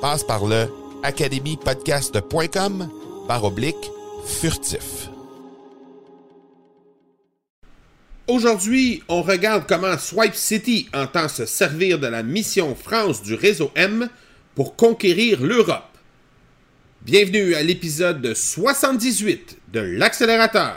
Passe par le academypodcast.com par oblique furtif. Aujourd'hui, on regarde comment Swipe City entend se servir de la mission France du réseau M pour conquérir l'Europe. Bienvenue à l'épisode 78 de l'accélérateur.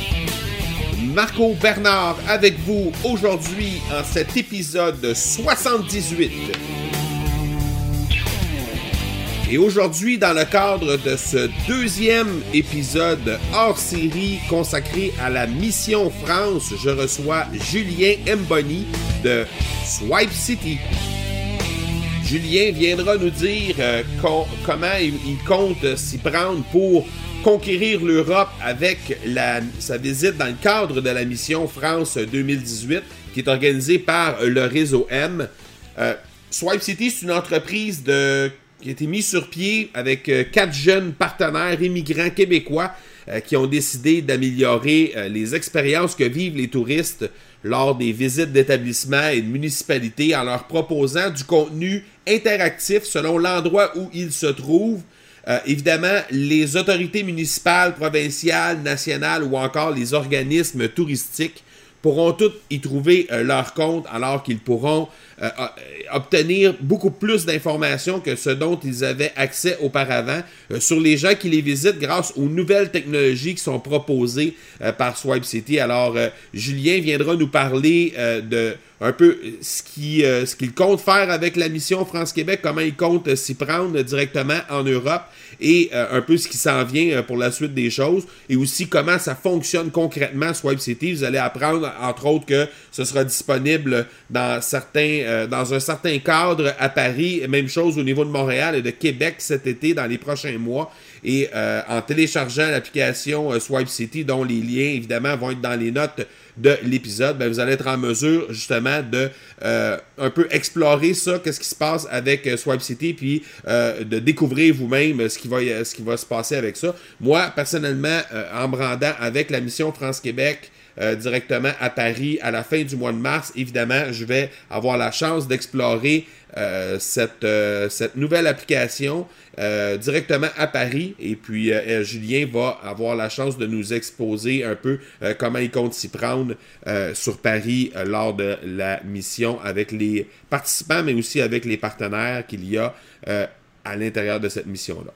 Marco Bernard avec vous aujourd'hui en cet épisode 78. Et aujourd'hui, dans le cadre de ce deuxième épisode hors série consacré à la Mission France, je reçois Julien Mboni de Swipe City. Julien viendra nous dire euh, co- comment il compte s'y prendre pour conquérir l'Europe avec sa visite dans le cadre de la mission France 2018 qui est organisée par le réseau M. Euh, Swipe City, c'est une entreprise qui a été mise sur pied avec euh, quatre jeunes partenaires immigrants québécois euh, qui ont décidé d'améliorer les expériences que vivent les touristes lors des visites d'établissements et de municipalités en leur proposant du contenu interactif selon l'endroit où ils se trouvent. Euh, évidemment, les autorités municipales, provinciales, nationales ou encore les organismes touristiques pourront toutes y trouver euh, leur compte alors qu'ils pourront euh, euh, obtenir beaucoup plus d'informations que ce dont ils avaient accès auparavant euh, sur les gens qui les visitent grâce aux nouvelles technologies qui sont proposées par Swipe City. Alors, Julien viendra nous parler de un peu ce qui, ce qu'il compte faire avec la mission France-Québec, comment il compte s'y prendre directement en Europe et un peu ce qui s'en vient pour la suite des choses et aussi comment ça fonctionne concrètement Swipe City. Vous allez apprendre entre autres que ce sera disponible dans certains euh, dans un certain cadre à Paris, même chose au niveau de Montréal et de Québec cet été dans les prochains mois et euh, en téléchargeant l'application euh, Swipe City dont les liens évidemment vont être dans les notes de l'épisode, ben, vous allez être en mesure justement de un peu explorer ça, qu'est-ce qui se passe avec Swipe City, puis de découvrir vous-même ce qui va ce qui va se passer avec ça. Moi, personnellement, en me rendant avec la mission France-Québec euh, directement à Paris à la fin du mois de mars, évidemment, je vais avoir la chance d'explorer euh, cette, euh, cette nouvelle application directement à Paris. Et puis, Julien va avoir la chance de nous exposer un peu comment il compte s'y prendre sur Paris lors de la mission avec les participants, mais aussi avec les partenaires qu'il y a à l'intérieur de cette mission-là.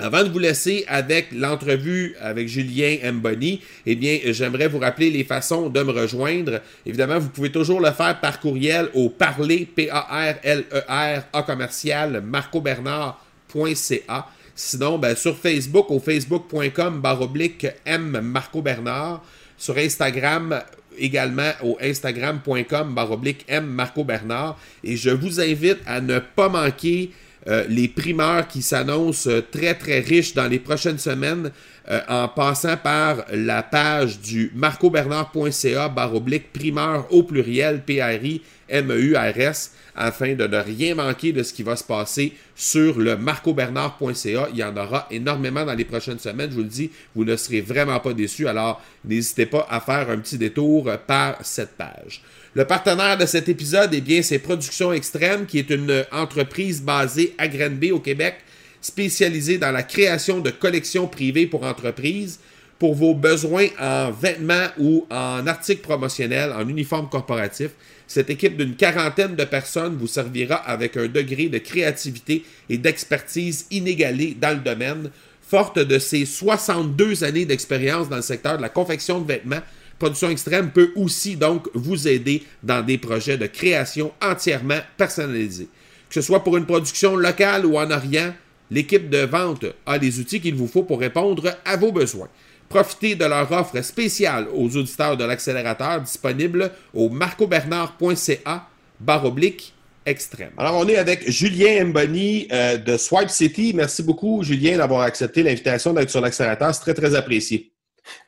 Avant de vous laisser avec l'entrevue avec Julien Mboni, eh bien, j'aimerais vous rappeler les façons de me rejoindre. Évidemment, vous pouvez toujours le faire par courriel au parler, P-A-R-L-E-R, A commercial, marcobernard.ca. Sinon, ben, sur Facebook, au facebook.com, baroblique M Marco Bernard. Sur Instagram, également au instagram.com baroblique M Marco Bernard. Et je vous invite à ne pas manquer euh, les primeurs qui s'annoncent euh, très très riches dans les prochaines semaines euh, en passant par la page du marcobernard.ca baroblique primeur au pluriel P-R-I M-E-U-R-S afin de ne rien manquer de ce qui va se passer sur le marcobernard.ca. Il y en aura énormément dans les prochaines semaines, je vous le dis, vous ne serez vraiment pas déçus, alors n'hésitez pas à faire un petit détour par cette page. Le partenaire de cet épisode, eh bien, c'est Production Extrême, qui est une entreprise basée à Granby, au Québec, spécialisée dans la création de collections privées pour entreprises pour vos besoins en vêtements ou en articles promotionnels, en uniformes corporatifs. Cette équipe d'une quarantaine de personnes vous servira avec un degré de créativité et d'expertise inégalé dans le domaine. Forte de ses 62 années d'expérience dans le secteur de la confection de vêtements, Production Extrême peut aussi donc vous aider dans des projets de création entièrement personnalisés. Que ce soit pour une production locale ou en Orient, l'équipe de vente a les outils qu'il vous faut pour répondre à vos besoins. Profitez de leur offre spéciale aux auditeurs de l'accélérateur disponible au marcobernard.ca baroblique extrême. Alors, on est avec Julien Mboni euh, de Swipe City. Merci beaucoup, Julien, d'avoir accepté l'invitation d'être sur l'accélérateur. C'est très, très apprécié.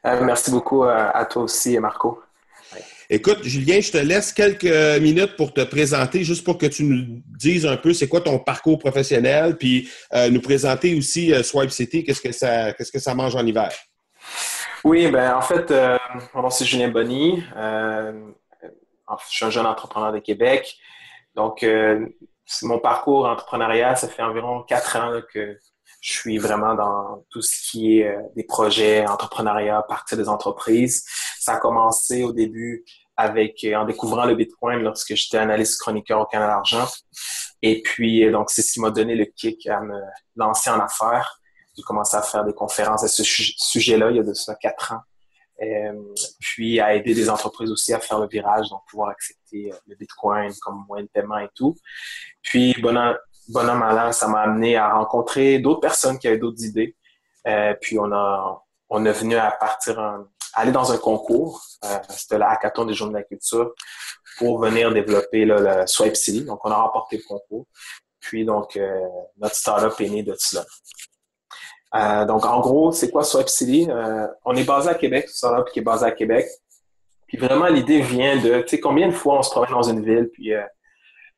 Euh, merci beaucoup euh, à toi aussi, Marco. Écoute, Julien, je te laisse quelques minutes pour te présenter, juste pour que tu nous dises un peu c'est quoi ton parcours professionnel, puis euh, nous présenter aussi Swipe City, qu'est-ce que ça, qu'est-ce que ça mange en hiver? Oui, ben en fait, mon nom c'est Julien Bonny. je suis un jeune entrepreneur de Québec. Donc, mon parcours entrepreneurial, ça fait environ quatre ans que je suis vraiment dans tout ce qui est euh, des projets, entrepreneuriat, partir des entreprises. Ça a commencé au début avec euh, en découvrant le Bitcoin lorsque j'étais analyste chroniqueur au Canada Argent. Et puis, euh, donc, c'est ce qui m'a donné le kick à me lancer en affaires. J'ai commencé à faire des conférences à ce sujet-là il y a de ça quatre ans. puis à aider des entreprises aussi à faire le virage, donc pouvoir accepter le Bitcoin comme moyen de paiement et tout. Puis, bon, bonhomme allant, ça m'a amené à rencontrer d'autres personnes qui avaient d'autres idées. Euh, puis on a, on est venu à partir, aller dans un concours. Euh, c'était la hackathon des Journées de la Culture pour venir développer le Swipe City. Donc on a remporté le concours. Puis donc euh, notre startup est né de cela. donc en gros, c'est quoi Swipe City? On est basé à Québec, startup qui est basé à Québec. Puis vraiment l'idée vient de, tu sais, combien de fois on se promène dans une ville, puis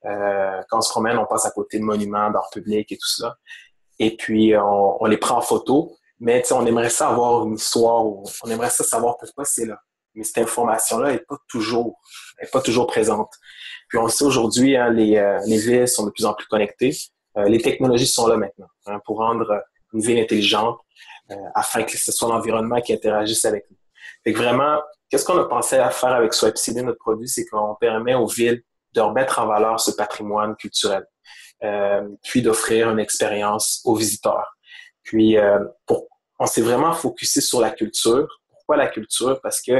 euh, quand on se promène, on passe à côté de monuments d'art public et tout ça. Et puis, on, les prend en photo. Mais on aimerait ça avoir une histoire, on aimerait ça savoir pourquoi c'est là. Mais cette information-là n'est pas toujours, est pas toujours présente. Puis on sait aujourd'hui, hein, les, euh, les, villes sont de plus en plus connectées. Euh, les technologies sont là maintenant hein, pour rendre une ville intelligente afin que ce soit l'environnement qui interagisse avec nous. Fait que vraiment, qu'est-ce qu'on a pensé à faire avec SwipeCD, notre produit, c'est qu'on permet aux villes de remettre en valeur ce patrimoine culturel, euh, puis d'offrir une expérience aux visiteurs. Puis, euh, pour, on s'est vraiment focusé sur la culture. Pourquoi la culture? Parce que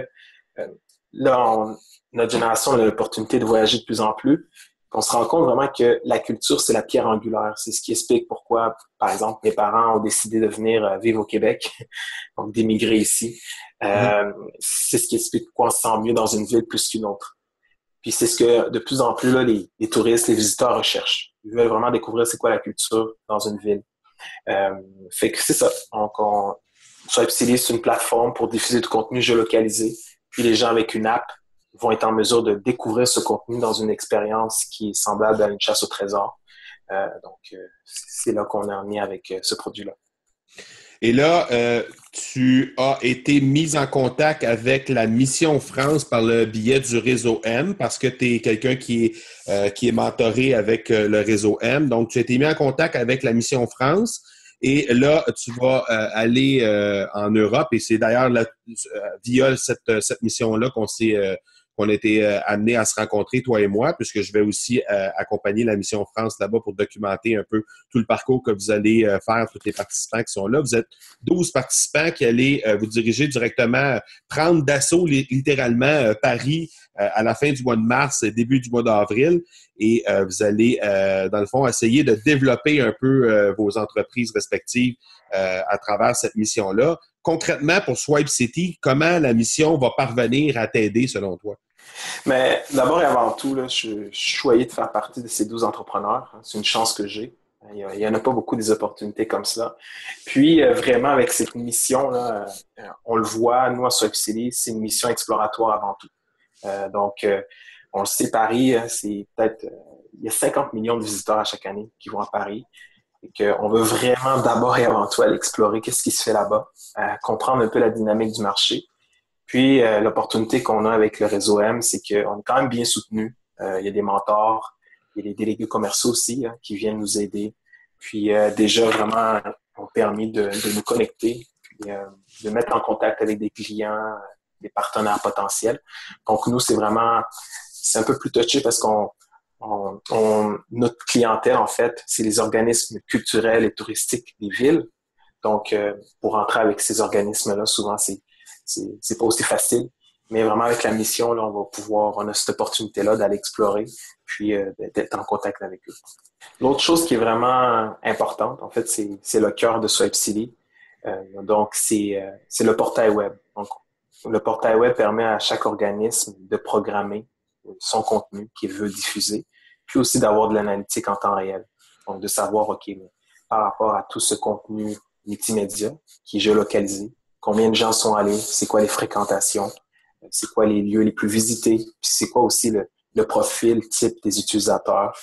euh, là, notre génération a l'opportunité de voyager de plus en plus. On se rend compte vraiment que la culture, c'est la pierre angulaire. C'est ce qui explique pourquoi, par exemple, mes parents ont décidé de venir euh, vivre au Québec, donc d'émigrer ici. Euh, mm-hmm. C'est ce qui explique pourquoi on se sent mieux dans une ville plus qu'une autre. Puis c'est ce que de plus en plus là, les, touristes, les visiteurs recherchent. Ils veulent vraiment découvrir c'est quoi la culture dans une ville. Euh, fait que c'est ça. Donc, on, c'est une plateforme pour diffuser du contenu géolocalisé. Puis les gens avec une app vont être en mesure de découvrir ce contenu dans une expérience qui est semblable à une chasse au trésor. Euh, donc, euh, c'est là qu'on est en avec euh, ce produit-là. Et là, tu as été mis en contact avec la Mission France par le biais du réseau M parce que tu es quelqu'un qui est, euh, qui est mentoré avec euh, le réseau M. Donc, tu as été mis en contact avec la Mission France. Et là, tu vas aller en Europe et c'est d'ailleurs via cette, cette mission-là qu'on s'est qu'on a été euh, amené à se rencontrer, toi et moi, puisque je vais aussi euh, accompagner la mission France là-bas pour documenter un peu tout le parcours que vous allez euh, faire, tous les participants qui sont là. Vous êtes 12 participants qui allez vous diriger directement, prendre d'assaut littéralement Paris à la fin du mois de mars, début du mois d'avril, et vous allez, dans le fond, essayer de développer un peu vos entreprises respectives à travers cette mission-là. Concrètement, pour Swipe City, comment la mission va parvenir à t'aider selon toi? Mais d'abord et avant tout, là, je, suis choyé de faire partie de ces 12 entrepreneurs. C'est une chance que j'ai. Il n'y en a pas beaucoup des opportunités comme ça. Puis, euh, vraiment, avec cette mission-là, euh, on le voit, nous, à City, c'est une mission exploratoire avant tout. Euh, donc, on le sait, Paris, c'est peut-être... il y a 50 millions de visiteurs à chaque année qui vont à Paris. Et qu'on veut vraiment d'abord et avant tout aller explorer qu'est-ce qui se fait là-bas, comprendre un peu la dynamique du marché. Puis, l'opportunité qu'on a avec le réseau M, c'est qu'on est quand même bien soutenu. il y a des mentors, il y a les délégués commerciaux aussi hein, qui viennent nous aider. Puis euh, déjà vraiment ont permis de, nous connecter, puis euh, de mettre en contact avec des clients, des partenaires potentiels. Donc nous, c'est vraiment, c'est un peu plus touché parce qu'on notre clientèle, en fait, c'est les organismes culturels et touristiques des villes. Donc, euh, pour entrer avec ces organismes-là, souvent, c'est, c'est, pas aussi facile. Mais vraiment, avec la mission, là, on va pouvoir, on a cette opportunité-là d'aller explorer, puis euh, d'être en contact avec eux. L'autre chose qui est vraiment importante, en fait, c'est le cœur de Swipe City. Euh, donc, euh, c'est le portail web. Donc, le portail web permet à chaque organisme de programmer son contenu qu'il veut diffuser, puis aussi d'avoir de l'analytique en temps réel. Donc, de savoir, OK, par rapport à tout ce contenu multimédia qui est géolocalisé, combien de gens sont allés, c'est quoi les fréquentations, c'est quoi les lieux les plus visités, puis c'est quoi aussi le, profil type des utilisateurs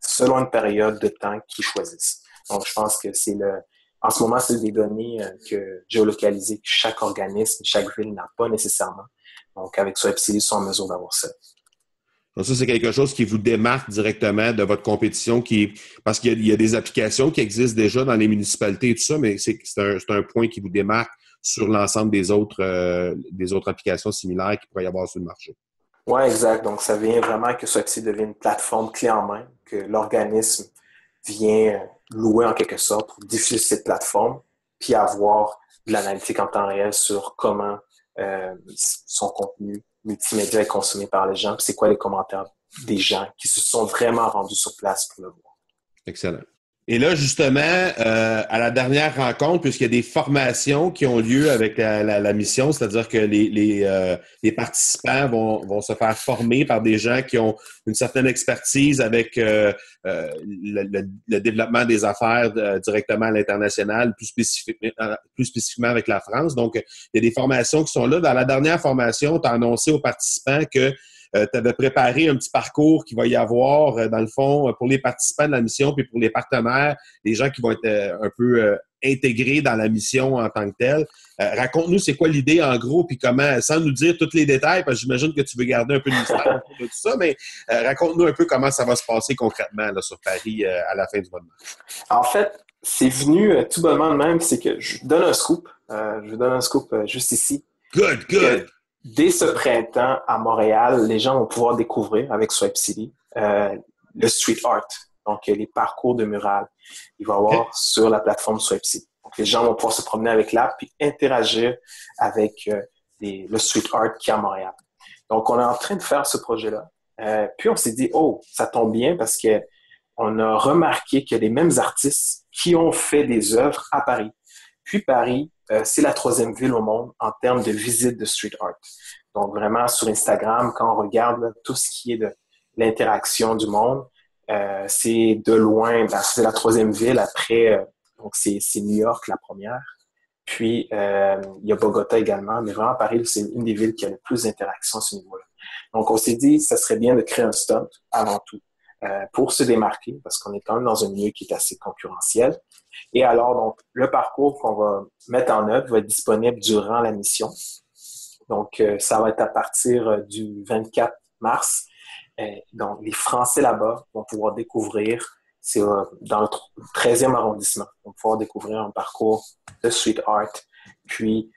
selon une période de temps qu'ils choisissent. Donc, je pense que c'est le, en ce moment, c'est des données euh, que géolocalisées que chaque organisme, chaque ville n'a pas nécessairement. Donc, avec SwapCD, ils sont en mesure d'avoir ça. Donc, ça, c'est quelque chose qui vous démarque directement de votre compétition, qui parce qu'il y, a des applications qui existent déjà dans les municipalités et tout ça, mais c'est un, un, point qui vous démarque sur l'ensemble des autres euh, des autres applications similaires qu'il pourrait y avoir sur le marché. Oui, exact. Donc, ça vient vraiment que Soxy devienne une plateforme clé en main, que l'organisme vient louer en quelque sorte pour diffuser cette plateforme, puis avoir de l'analytique en temps réel sur comment euh, son contenu multimédia est consommé par les gens, puis c'est quoi les commentaires des gens qui se sont vraiment rendus sur place pour le voir. Excellent. Et là, justement, euh, à la dernière rencontre, puisqu'il y a des formations qui ont lieu avec la, mission, c'est-à-dire que les, euh, participants vont, se faire former par des gens qui ont une certaine expertise avec euh, le, développement des affaires directement à l'international, plus spécifiquement, plus spécifiquement avec la France. Donc, il y a des formations qui sont là. Dans la dernière formation, tu as annoncé aux participants que euh, tu avais préparé un petit parcours qui va y avoir, euh, dans le fond, pour les participants de la mission, puis pour les partenaires, les gens qui vont être euh, un peu intégrés dans la mission en tant que telle. Raconte-nous, c'est quoi l'idée en gros, puis comment, sans nous dire tous les détails, parce que j'imagine que tu veux garder un peu de mystère autour de tout ça, mais raconte-nous un peu comment ça va se passer concrètement là, sur Paris à la fin du mois de mars. En fait, c'est venu tout bonnement de même, c'est que je donne un scoop. je donne un scoop juste ici. Good, good dès ce printemps à Montréal, les gens vont pouvoir découvrir avec Swipe City euh, le street art, donc les parcours de mural. Il va y avoir sur la plateforme Swipe City. Donc les gens vont pouvoir se promener avec l'app puis interagir avec euh, le street art qui est à Montréal. Donc on est en train de faire ce projet-là. Euh, puis on s'est dit oh ça tombe bien parce que on a remarqué qu'il y a les mêmes artistes qui ont fait des œuvres à Paris. Puis Paris euh, c'est la troisième ville au monde en termes de visite de street art. Donc vraiment sur Instagram, quand on regarde tout ce qui est de l'interaction du monde, euh, c'est de loin, ben, c'est la troisième ville après, euh, donc c'est New York la première. Puis il y a Bogota également, mais vraiment Paris, c'est une des villes qui a le plus d'interactions à ce niveau-là. Donc on s'est dit, ça serait bien de créer un stunt avant tout. Pour se démarquer, parce qu'on est quand même dans un milieu qui est assez concurrentiel. Et alors, donc, le parcours qu'on va mettre en œuvre va être disponible durant la mission. Donc, euh, ça va être à partir euh, du 24 mars. donc, les Français là-bas vont pouvoir découvrir, c'est euh, dans le 13e arrondissement, vont pouvoir découvrir un parcours de street art, puis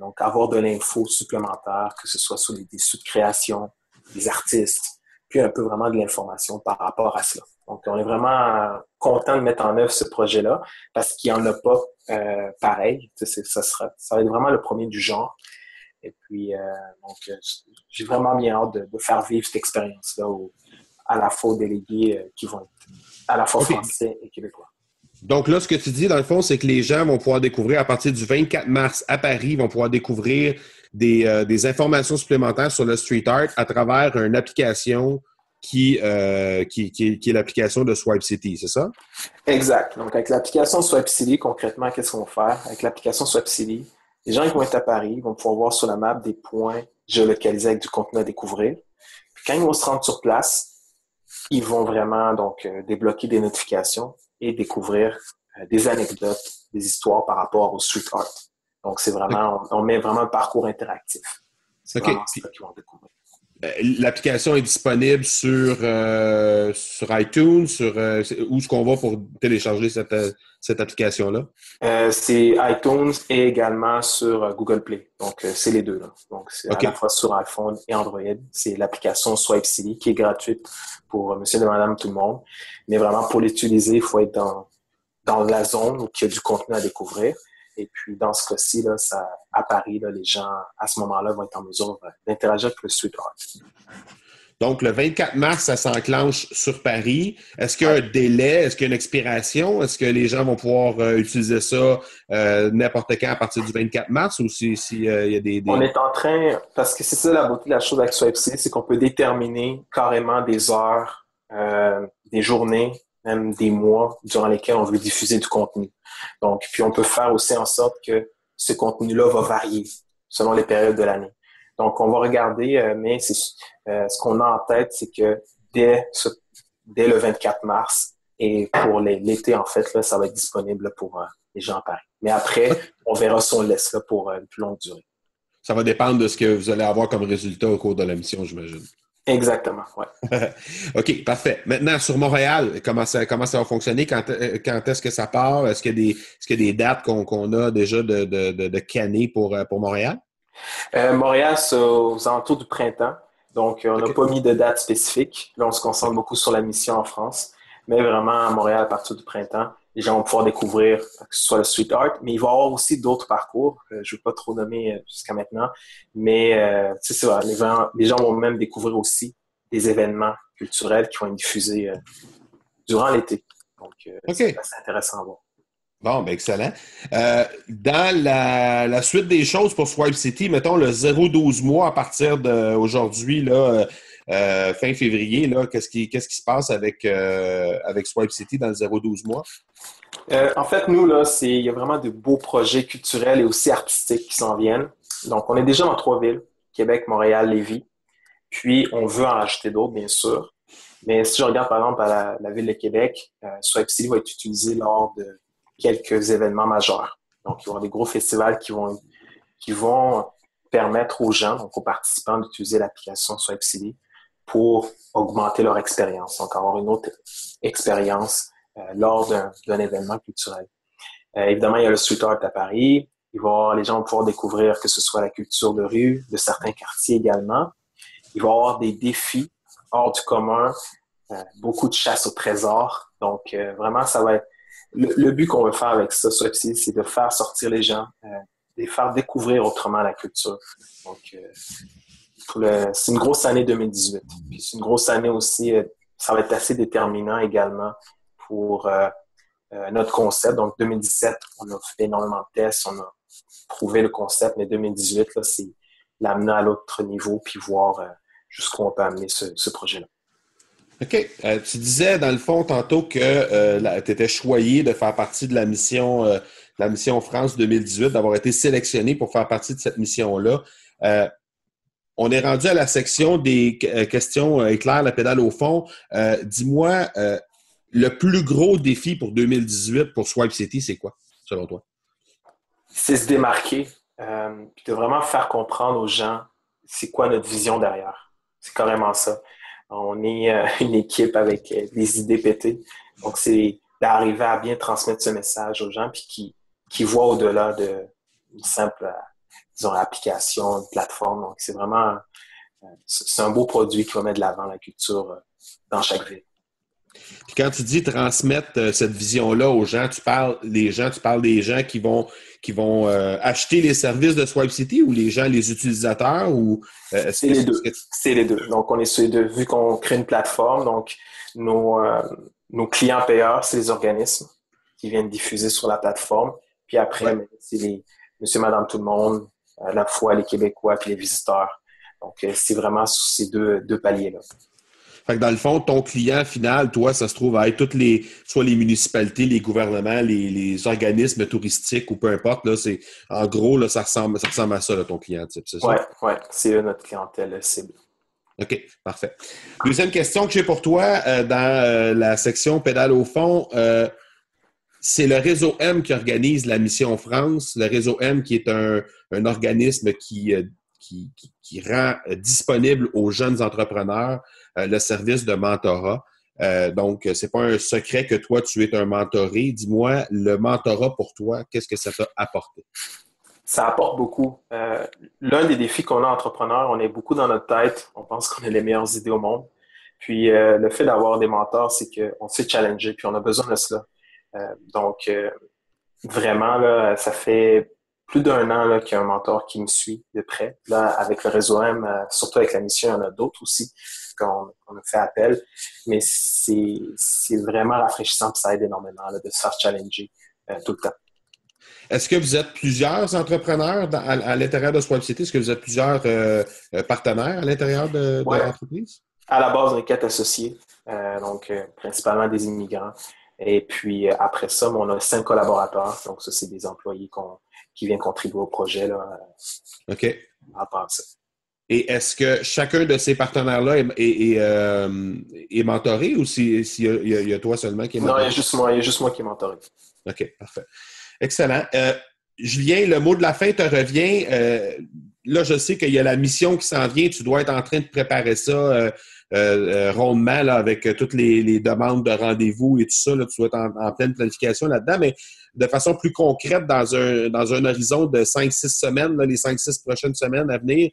donc avoir de l'info supplémentaire, que ce soit sur les déçus de création, des artistes, puis un peu vraiment de l'information par rapport à cela. Donc, on est vraiment content de mettre en œuvre ce projet-là parce qu'il n'y en a pas euh, pareil. Ça, sera, ça va être vraiment le premier du genre. Et puis, donc, j'ai vraiment bien hâte de, faire vivre cette expérience-là à la fois aux délégués qui vont être à la fois français et québécois. Donc là, ce que tu dis, dans le fond, c'est que les gens vont pouvoir découvrir à partir du 24 mars à Paris, vont pouvoir découvrir des, des informations supplémentaires sur le street art à travers une application euh, qui, qui, qui, est l'application de Swipe City, c'est ça? Exact. Donc, avec l'application Swipe City, concrètement, qu'est-ce qu'on va faire? Avec l'application Swipe City, les gens qui vont être à Paris vont pouvoir voir sur la map des points géolocalisés avec du contenu à découvrir. Puis quand ils vont se rendre sur place, ils vont vraiment donc euh, débloquer des notifications et découvrir euh, des anecdotes, des histoires par rapport au street art. Donc, c'est vraiment, on, met vraiment un parcours interactif. C'est ça qu'ils vont découvrir. Euh, l'application est disponible sur, euh, sur iTunes, sur euh, où est-ce qu'on va pour télécharger cette, cette application-là? c'est iTunes et également sur Google Play. Donc, c'est les deux. Là. Donc, c'est à la fois sur iPhone et Android. C'est l'application Swipe City qui est gratuite pour monsieur et madame, tout le monde. Mais vraiment, pour l'utiliser, il faut être dans, dans la zone où il y a du contenu à découvrir. Et puis, dans ce cas-ci, ça, à Paris, les gens, à ce moment-là, vont être en mesure d'interagir avec le street art. Donc, le 24 mars, ça s'enclenche sur Paris. Est-ce qu'il y a un délai? Est-ce qu'il y a une expiration? Est-ce que les gens vont pouvoir euh, utiliser ça euh, n'importe quand à partir du 24 mars ou s'il si, euh, y a des, On est en train, parce que c'est ça la beauté de la chose avec SwipeC, c'est qu'on peut déterminer carrément des heures, des journées, même des mois durant lesquels on veut diffuser du contenu. Donc, puis on peut faire aussi en sorte que ce contenu-là va varier selon les périodes de l'année. Donc, on va regarder, euh, mais euh, ce qu'on a en tête, c'est que dès, dès le 24 mars et pour l'été, en fait, là, ça va être disponible pour euh, les gens à Paris. Mais après, on verra si on laisse là pour une plus longue durée. Ça va dépendre de ce que vous allez avoir comme résultat au cours de la mission, j'imagine. Exactement, oui. OK, parfait. Maintenant, sur Montréal, comment ça, comment ça va fonctionner? Quand, euh, quand est-ce que ça part? Est-ce qu'il y a des, est qu'il y a des dates qu'on a déjà de, de, de, pour, euh, pour Montréal? Euh, Montréal, c'est aux alentours du printemps. Donc, on n'a pas mis de date spécifique. Là, on se concentre beaucoup sur la mission en France. Mais vraiment, à Montréal, à partir du printemps, les gens vont pouvoir découvrir que ce soit le street art, mais il va y avoir aussi d'autres parcours. je ne vais pas trop nommer euh, jusqu'à maintenant, mais euh, c'est ça, les gens, les gens vont même découvrir aussi des événements culturels qui vont être diffusés euh, durant l'été. Donc, c'est intéressant à voir. Bon, ben excellent. dans la, suite des choses pour Swipe City, mettons le 0-12 mois à partir d'aujourd'hui, là, fin février, qu'est-ce qui, qu'est-ce qui se passe avec, avec Swipe City dans le 0-12 mois? Euh, en fait, nous, là, il y a vraiment de beaux projets culturels et aussi artistiques qui s'en viennent. Donc, on est déjà dans trois villes, Québec, Montréal, Lévis. Puis, on veut en rajouter d'autres, bien sûr. Mais si je regarde, par exemple, à la, ville de Québec, euh, Swipe City va être utilisé lors de quelques événements majeurs. Donc, il y aura des gros festivals qui vont, qui vont permettre aux gens, donc aux participants, d'utiliser l'application Swipe City pour augmenter leur expérience. Donc, avoir une autre expérience euh, lors d'un événement culturel. Euh, évidemment, il y a le street art à Paris. Il va avoir, les gens vont pouvoir découvrir que ce soit la culture de rue, de certains quartiers également. Il va y avoir des défis hors du commun, euh, beaucoup de chasse au trésor. Donc, vraiment, ça va être... Le, but qu'on veut faire avec ça, c'est de faire sortir les gens, de les faire découvrir autrement la culture. Donc, c'est une grosse année 2018. Puis c'est une grosse année aussi, ça va être assez déterminant également pour euh, euh, notre concept. Donc, 2017, on a fait énormément de tests, on a prouvé le concept, mais 2018, c'est l'amener à l'autre niveau puis voir euh, jusqu'où on peut amener ce, projet-là. OK. tu disais, dans le fond, tantôt que tu étais choyé de faire partie de la mission, la mission France 2018, d'avoir été sélectionné pour faire partie de cette mission-là. On est rendu à la section des questions éclair, la pédale au fond. Dis-moi, le plus gros défi pour 2018 pour Swipe City, c'est quoi, selon toi? C'est se démarquer, euh, puis de vraiment faire comprendre aux gens c'est quoi notre vision derrière. C'est carrément ça. On est euh, une équipe avec euh, des idées pétées. Donc, c'est d'arriver à bien transmettre ce message aux gens, puis qui, qui voient au-delà d'une simple, disons, application, une plateforme. Donc, c'est vraiment, c'est un beau produit qui va mettre de l'avant la culture dans chaque ville. Puis quand tu dis transmettre cette vision-là aux gens, tu parles des gens, tu parles des gens qui vont qui vont acheter les services de Swipe City ou les gens, les utilisateurs ou c'est les deux. C'est les deux. Donc on est sur les deux. Vu qu'on crée une plateforme, donc nos, nos clients payeurs, c'est les organismes qui viennent diffuser sur la plateforme. Puis après, c'est les monsieur, madame, tout le monde, à la fois les Québécois et les visiteurs. Donc, euh, c'est vraiment sous ces deux, deux paliers-là. Fait que dans le fond, ton client final, toi, ça se trouve à être toutes les, soit les municipalités, les gouvernements, les, organismes touristiques ou peu importe. Là, c'est, en gros, là, ça, ressemble, ça ressemble à ça, ton client type, c'est ça? Oui, ouais, c'est notre clientèle cible. OK, parfait. Deuxième question que j'ai pour toi euh, dans euh, la section pédale au fond c'est le réseau M qui organise la mission France. Le réseau M qui est un, organisme qui, euh, qui, qui, rend disponible aux jeunes entrepreneurs euh, le service de mentorat. Euh, donc, c'est pas un secret que toi, tu es un mentoré. Dis-moi, le mentorat pour toi, qu'est-ce que ça t'a apporté? Ça apporte beaucoup. L'un des défis qu'on a entrepreneur, on est beaucoup dans notre tête. On pense qu'on a les meilleures idées au monde. Puis le fait d'avoir des mentors, c'est qu'on s'est challengé, puis on a besoin de cela. Euh, donc, euh, vraiment, là, ça fait plus d'un an qu'il y a un mentor qui me suit de près. Là, avec le réseau M, euh, surtout avec la mission, il y en a d'autres aussi qu'on a fait appel. Mais c'est vraiment rafraîchissant, ça aide énormément de se faire challenger tout le temps. Est-ce que vous êtes plusieurs entrepreneurs à, l'intérieur de Swap City? Est-ce que vous êtes plusieurs partenaires à l'intérieur de, l'entreprise? À la base, on est quatre associés, donc principalement des immigrants. Et puis euh, après ça, on a cinq collaborateurs. Donc, ça, c'est des employés qui viennent contribuer au projet. Là, OK. À part ça. Et est-ce que chacun de ces partenaires-là est, euh, mentoré ou s'il si, y, a toi seulement qui est mentoré? Non, il y a juste moi, il y a juste moi qui est mentoré. OK, parfait. Excellent. Euh, Julien, le mot de la fin te revient. là, je sais qu'il y a la mission qui s'en vient. Tu dois être en train de préparer ça euh, euh, rondement avec euh, toutes les, demandes de rendez-vous et tout ça. Là, tu dois être en, pleine planification là-dedans, mais de façon plus concrète, dans un, dans un horizon de 5-6 semaines, les 5-6 prochaines semaines à venir,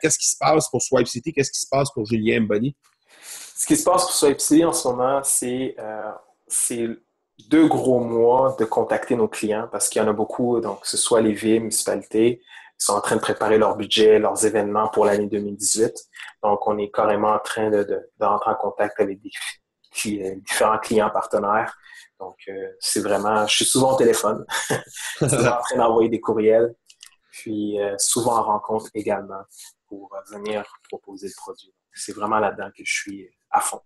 qu'est-ce qui se passe pour Swipe City? Qu'est-ce qui se passe pour Julien Mboni? Ce qui se passe pour Swipe City en ce moment, c'est deux gros mois de contacter nos clients parce qu'il y en a beaucoup, donc que ce soit les villes, municipalités, sont en train de préparer leur budget, leurs événements pour l'année 2018. Donc, on est carrément en train de, rentrer en contact avec euh, différents clients partenaires. Donc, euh, c'est vraiment, je suis souvent au téléphone, souvent en train d'envoyer des courriels, puis euh, souvent en rencontre également pour venir proposer le produit. C'est vraiment là-dedans que je suis à fond.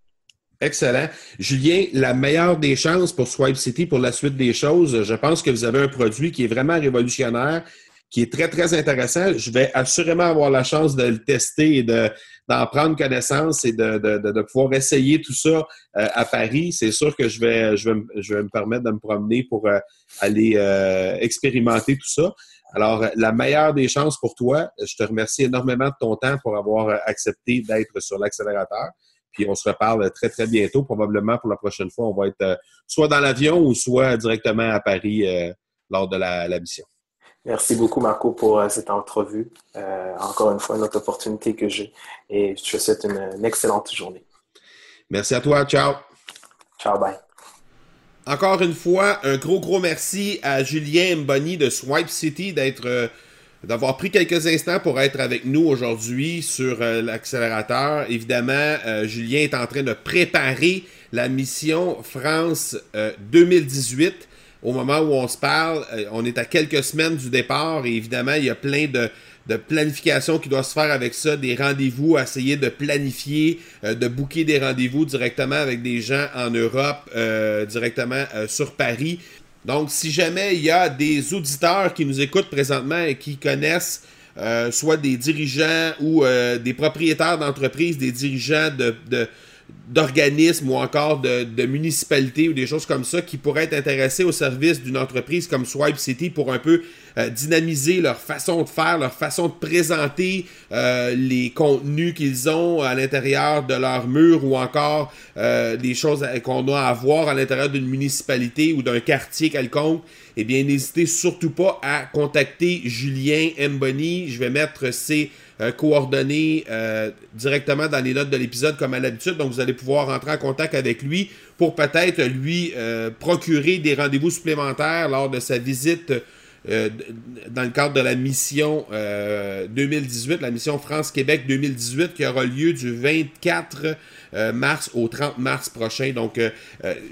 Excellent. Julien, la meilleure des chances pour Swipe City pour la suite des choses, je pense que vous avez un produit qui est vraiment révolutionnaire, qui est très, très intéressant. Je vais assurément avoir la chance de le tester et d'en prendre connaissance et de, pouvoir essayer tout ça euh, à Paris. C'est sûr que je vais, je, vais, je vais me permettre de me promener pour euh, aller euh, expérimenter tout ça. Alors, la meilleure des chances pour toi, je te remercie énormément de ton temps pour avoir accepté d'être sur l'accélérateur. Puis on se reparle très, très bientôt. Probablement pour la prochaine fois, on va être soit dans l'avion ou soit directement à Paris lors de la mission. Merci beaucoup, Marco, pour euh, cette entrevue. Euh, encore une fois, une autre opportunité que j'ai. Et je te souhaite une, excellente journée. Merci à toi. Ciao. Ciao, bye. Encore une fois, un gros, gros merci à Julien Mboni de Swipe City d'être, euh, d'avoir pris quelques instants pour être avec nous aujourd'hui sur l'accélérateur. Évidemment, Julien est en train de préparer la mission France 2018 au moment où on se parle, euh, on est à quelques semaines du départ et évidemment, il y a plein de, de planification qui doit se faire avec ça, des rendez-vous, essayer de planifier, euh, de booker des rendez-vous directement avec des gens en Europe, euh, directement sur Paris. Donc, si jamais il y a des auditeurs qui nous écoutent présentement et qui connaissent soit des dirigeants ou des propriétaires d'entreprises, des dirigeants de, de d'organismes ou encore de, municipalités ou des choses comme ça qui pourraient être intéressés au service d'une entreprise comme Swipe City pour un peu euh, dynamiser leur façon de faire, leur façon de présenter euh, les contenus qu'ils ont à l'intérieur de leur mur ou encore euh, des choses qu'on doit avoir à l'intérieur d'une municipalité ou d'un quartier quelconque, eh bien, n'hésitez surtout pas à contacter Julien Mboni. Je vais mettre ses coordonnées directement dans les notes de l'épisode comme à l'habitude. Donc, vous allez pouvoir rentrer en contact avec lui pour peut-être lui procurer des rendez-vous supplémentaires lors de sa visite euh, dans le cadre de la mission 2018, euh, la mission France-Québec 2018, qui aura lieu du 24 euh, mars au 30 mars prochain. Donc,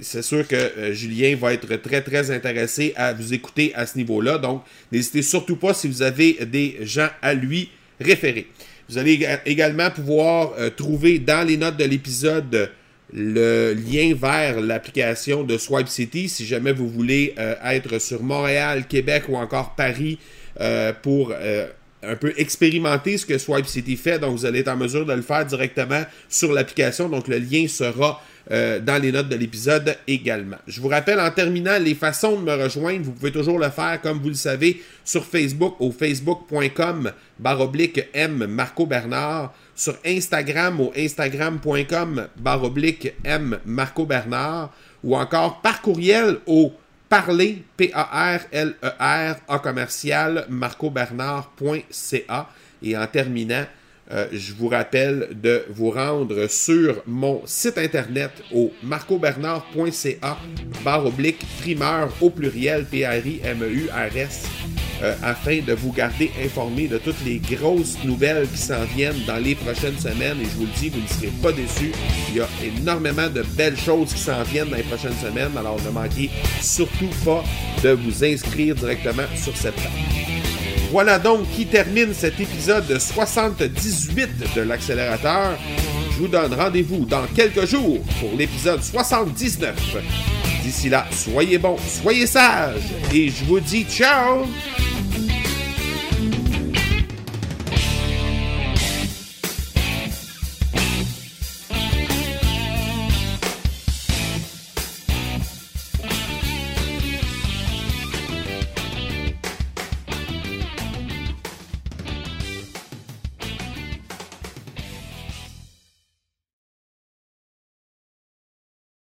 c'est sûr que Julien va être très, très intéressé à vous écouter à ce niveau-là. Donc, n'hésitez surtout pas si vous avez des gens à lui référer. Vous allez également pouvoir trouver dans les notes de l'épisode le lien vers l'application de Swipe City si jamais vous voulez euh, être sur Montréal, Québec ou encore Paris euh, pour euh, un peu expérimenter ce que Swipe City fait. Donc, vous allez être en mesure de le faire directement sur l'application. Donc, le lien sera euh, dans les notes de l'épisode également. Je vous rappelle en terminant les façons de me rejoindre. Vous pouvez toujours le faire, comme vous le savez, sur Facebook au facebook.com baroblique M Marco Bernard, sur Instagram au instagram.com baroblique M Marco Bernard, ou encore par courriel au parler, P-A-R-L-E-R, A commercial, marcobernard.ca. Et en terminant, euh, je vous rappelle de vous rendre sur mon site internet au marcobernard.ca barre oblique primeur au pluriel P-R-I-M-E-U-R-S euh, afin de vous garder informé de toutes les grosses nouvelles qui s'en viennent dans les prochaines semaines. Et je vous le dis, vous ne serez pas déçus. Il y a énormément de belles choses qui s'en viennent dans les prochaines semaines. Alors ne manquez surtout pas de vous inscrire directement sur cette page. Voilà donc qui termine cet épisode 78 de l'accélérateur. Je vous donne rendez-vous dans quelques jours pour l'épisode 79. D'ici là, soyez bons, soyez sages et je vous dis ciao